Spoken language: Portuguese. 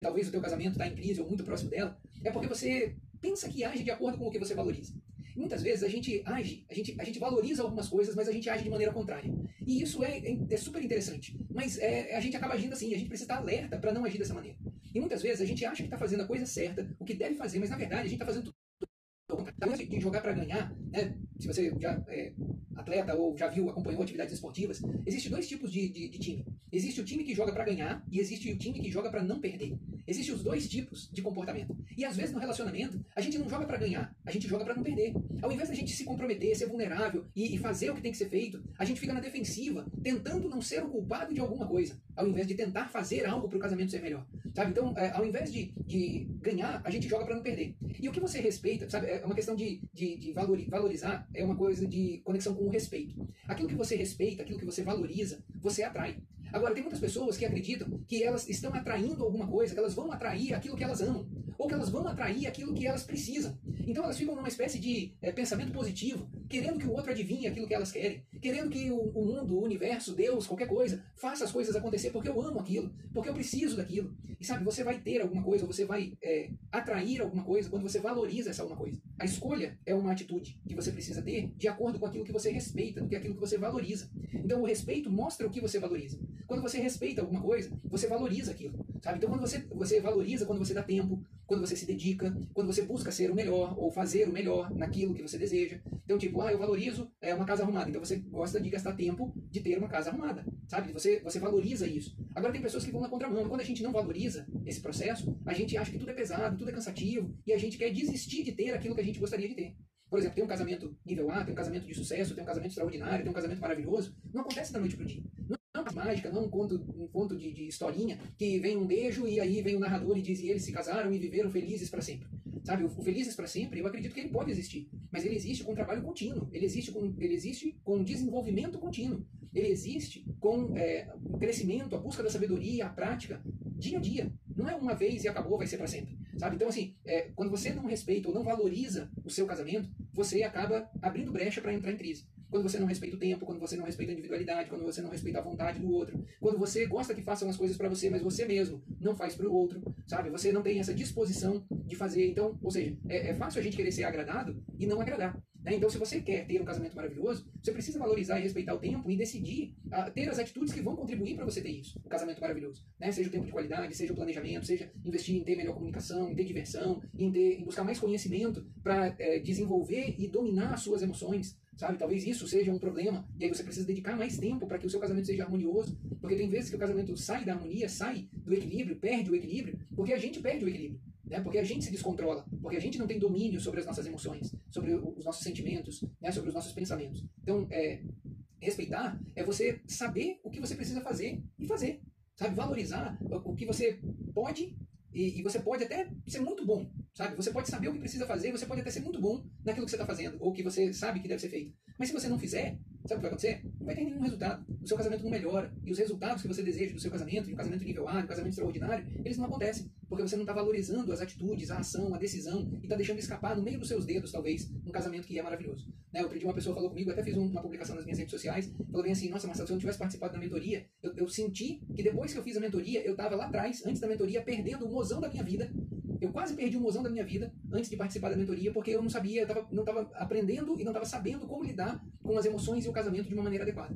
talvez o teu casamento está em crise ou muito próximo dela, é porque você pensa que age de acordo com o que você valoriza. E muitas vezes a gente age, a gente, a gente valoriza algumas coisas, mas a gente age de maneira contrária. E isso é, é, é super interessante. Mas é, a gente acaba agindo assim, a gente precisa estar alerta para não agir dessa maneira. E muitas vezes a gente acha que está fazendo a coisa certa, o que deve fazer, mas na verdade a gente está fazendo tudo de jogar para ganhar, né? se você já é atleta ou já viu, acompanhou atividades esportivas, existe dois tipos de, de, de time. Existe o time que joga para ganhar e existe o time que joga para não perder. Existem os dois tipos de comportamento. E às vezes no relacionamento, a gente não joga para ganhar, a gente joga para não perder. Ao invés da gente se comprometer, ser vulnerável e, e, fazer o que tem que ser feito, a gente fica na defensiva, tentando não ser o culpado de alguma coisa, ao invés de tentar fazer algo para o casamento ser melhor. Sabe? Então, é, ao invés de, de ganhar, a gente joga para não perder. E o que você respeita, sabe? É uma questão de, de, de valorizar, é uma coisa de conexão com o respeito. Aquilo que você respeita, aquilo que você valoriza, você atrai. Agora, tem muitas pessoas que acreditam que elas estão atraindo alguma coisa, que elas vão atrair aquilo que elas amam, ou que elas vão atrair aquilo que elas precisam. Então elas ficam numa espécie de é, pensamento positivo, querendo que o outro adivinhe aquilo que elas querem, querendo que o, o, mundo, o universo, Deus, qualquer coisa, faça as coisas acontecer porque eu amo aquilo, porque eu preciso daquilo. E sabe, você vai ter alguma coisa, você vai é, atrair alguma coisa quando você valoriza essa alguma coisa. A escolha é uma atitude que você precisa ter de acordo com aquilo que você respeita, do que aquilo que você valoriza. Então o respeito mostra o que você valoriza. Quando você respeita alguma coisa, você valoriza aquilo. Sabe? Então quando você, você valoriza, quando você dá tempo, quando você se dedica, quando você busca ser o melhor ou fazer o melhor naquilo que você deseja. Então, tipo, ah, eu valorizo é, uma casa arrumada. Então você gosta de gastar tempo de ter uma casa arrumada. Sabe? Você, você valoriza isso. Agora tem pessoas que vão na contramão. Quando a gente não valoriza esse processo, a gente acha que tudo é pesado, tudo é cansativo, e a gente quer desistir de ter aquilo que a gente gostaria de ter. Por exemplo, tem um casamento nível A, tem um casamento de sucesso, tem um casamento extraordinário, tem um casamento maravilhoso. Não acontece da noite pro dia. Não mágica, não um conto, um conto de, de historinha que vem um beijo e aí vem o narrador e diz e eles se casaram e viveram felizes para sempre. Sabe, o Felizes para Sempre, eu acredito que ele pode existir, mas ele existe com trabalho contínuo, ele existe com, ele existe com desenvolvimento contínuo, ele existe com é, o crescimento, a busca da sabedoria, a prática, dia a dia. Não é uma vez e acabou, vai ser para sempre. Sabe? Então, assim, é, quando você não respeita ou não valoriza o seu casamento, você acaba abrindo brecha para entrar em crise. Quando você não respeita o tempo, quando você não respeita a individualidade, quando você não respeita a vontade do outro, quando você gosta que façam as coisas para você, mas você mesmo não faz para o outro, sabe? Você não tem essa disposição de fazer. Então, ou seja, é, é fácil a gente querer ser agradado e não agradar. Né? Então, se você quer ter um casamento maravilhoso, você precisa valorizar e respeitar o tempo e decidir uh, ter as atitudes que vão contribuir para você ter isso, o casamento maravilhoso. Né? Seja o tempo de qualidade, seja o planejamento, seja investir em ter melhor comunicação, em ter diversão, em, ter, em buscar mais conhecimento para é, desenvolver e dominar as suas emoções. Sabe? Talvez isso seja um problema, e aí você precisa dedicar mais tempo para que o seu casamento seja harmonioso, porque tem vezes que o casamento sai da harmonia, sai do equilíbrio, perde o equilíbrio, porque a gente perde o equilíbrio, né? porque a gente se descontrola, porque a gente não tem domínio sobre as nossas emoções, sobre os nossos sentimentos, né? sobre os nossos pensamentos. Então, é, respeitar é você saber o que você precisa fazer e fazer. Sabe? Valorizar o que você pode e, e, você pode até ser muito bom, sabe? Você pode saber o que precisa fazer, você pode até ser muito bom naquilo que você está fazendo, ou que você sabe que deve ser feito. Mas se você não fizer, sabe o que vai acontecer? Não vai ter nenhum resultado. O seu casamento não melhora. E os resultados que você deseja do seu casamento, de um casamento nível A, de um casamento extraordinário, eles não acontecem. Porque você não está valorizando as atitudes, a ação, a decisão, e está deixando escapar no meio dos seus dedos, talvez, um casamento que é maravilhoso. Né? Outro uma pessoa falou comigo, até fiz uma publicação nas minhas redes sociais, falou bem assim, nossa, Marcelo, se eu não tivesse participado da mentoria, eu, eu senti que depois que eu fiz a mentoria, eu estava lá atrás, antes da mentoria, perdendo o mozão da minha vida, eu quase perdi o mozão da minha vida antes de participar da mentoria, porque eu não sabia, eu tava, não estava aprendendo e não estava sabendo como lidar com as emoções e o casamento de uma maneira adequada.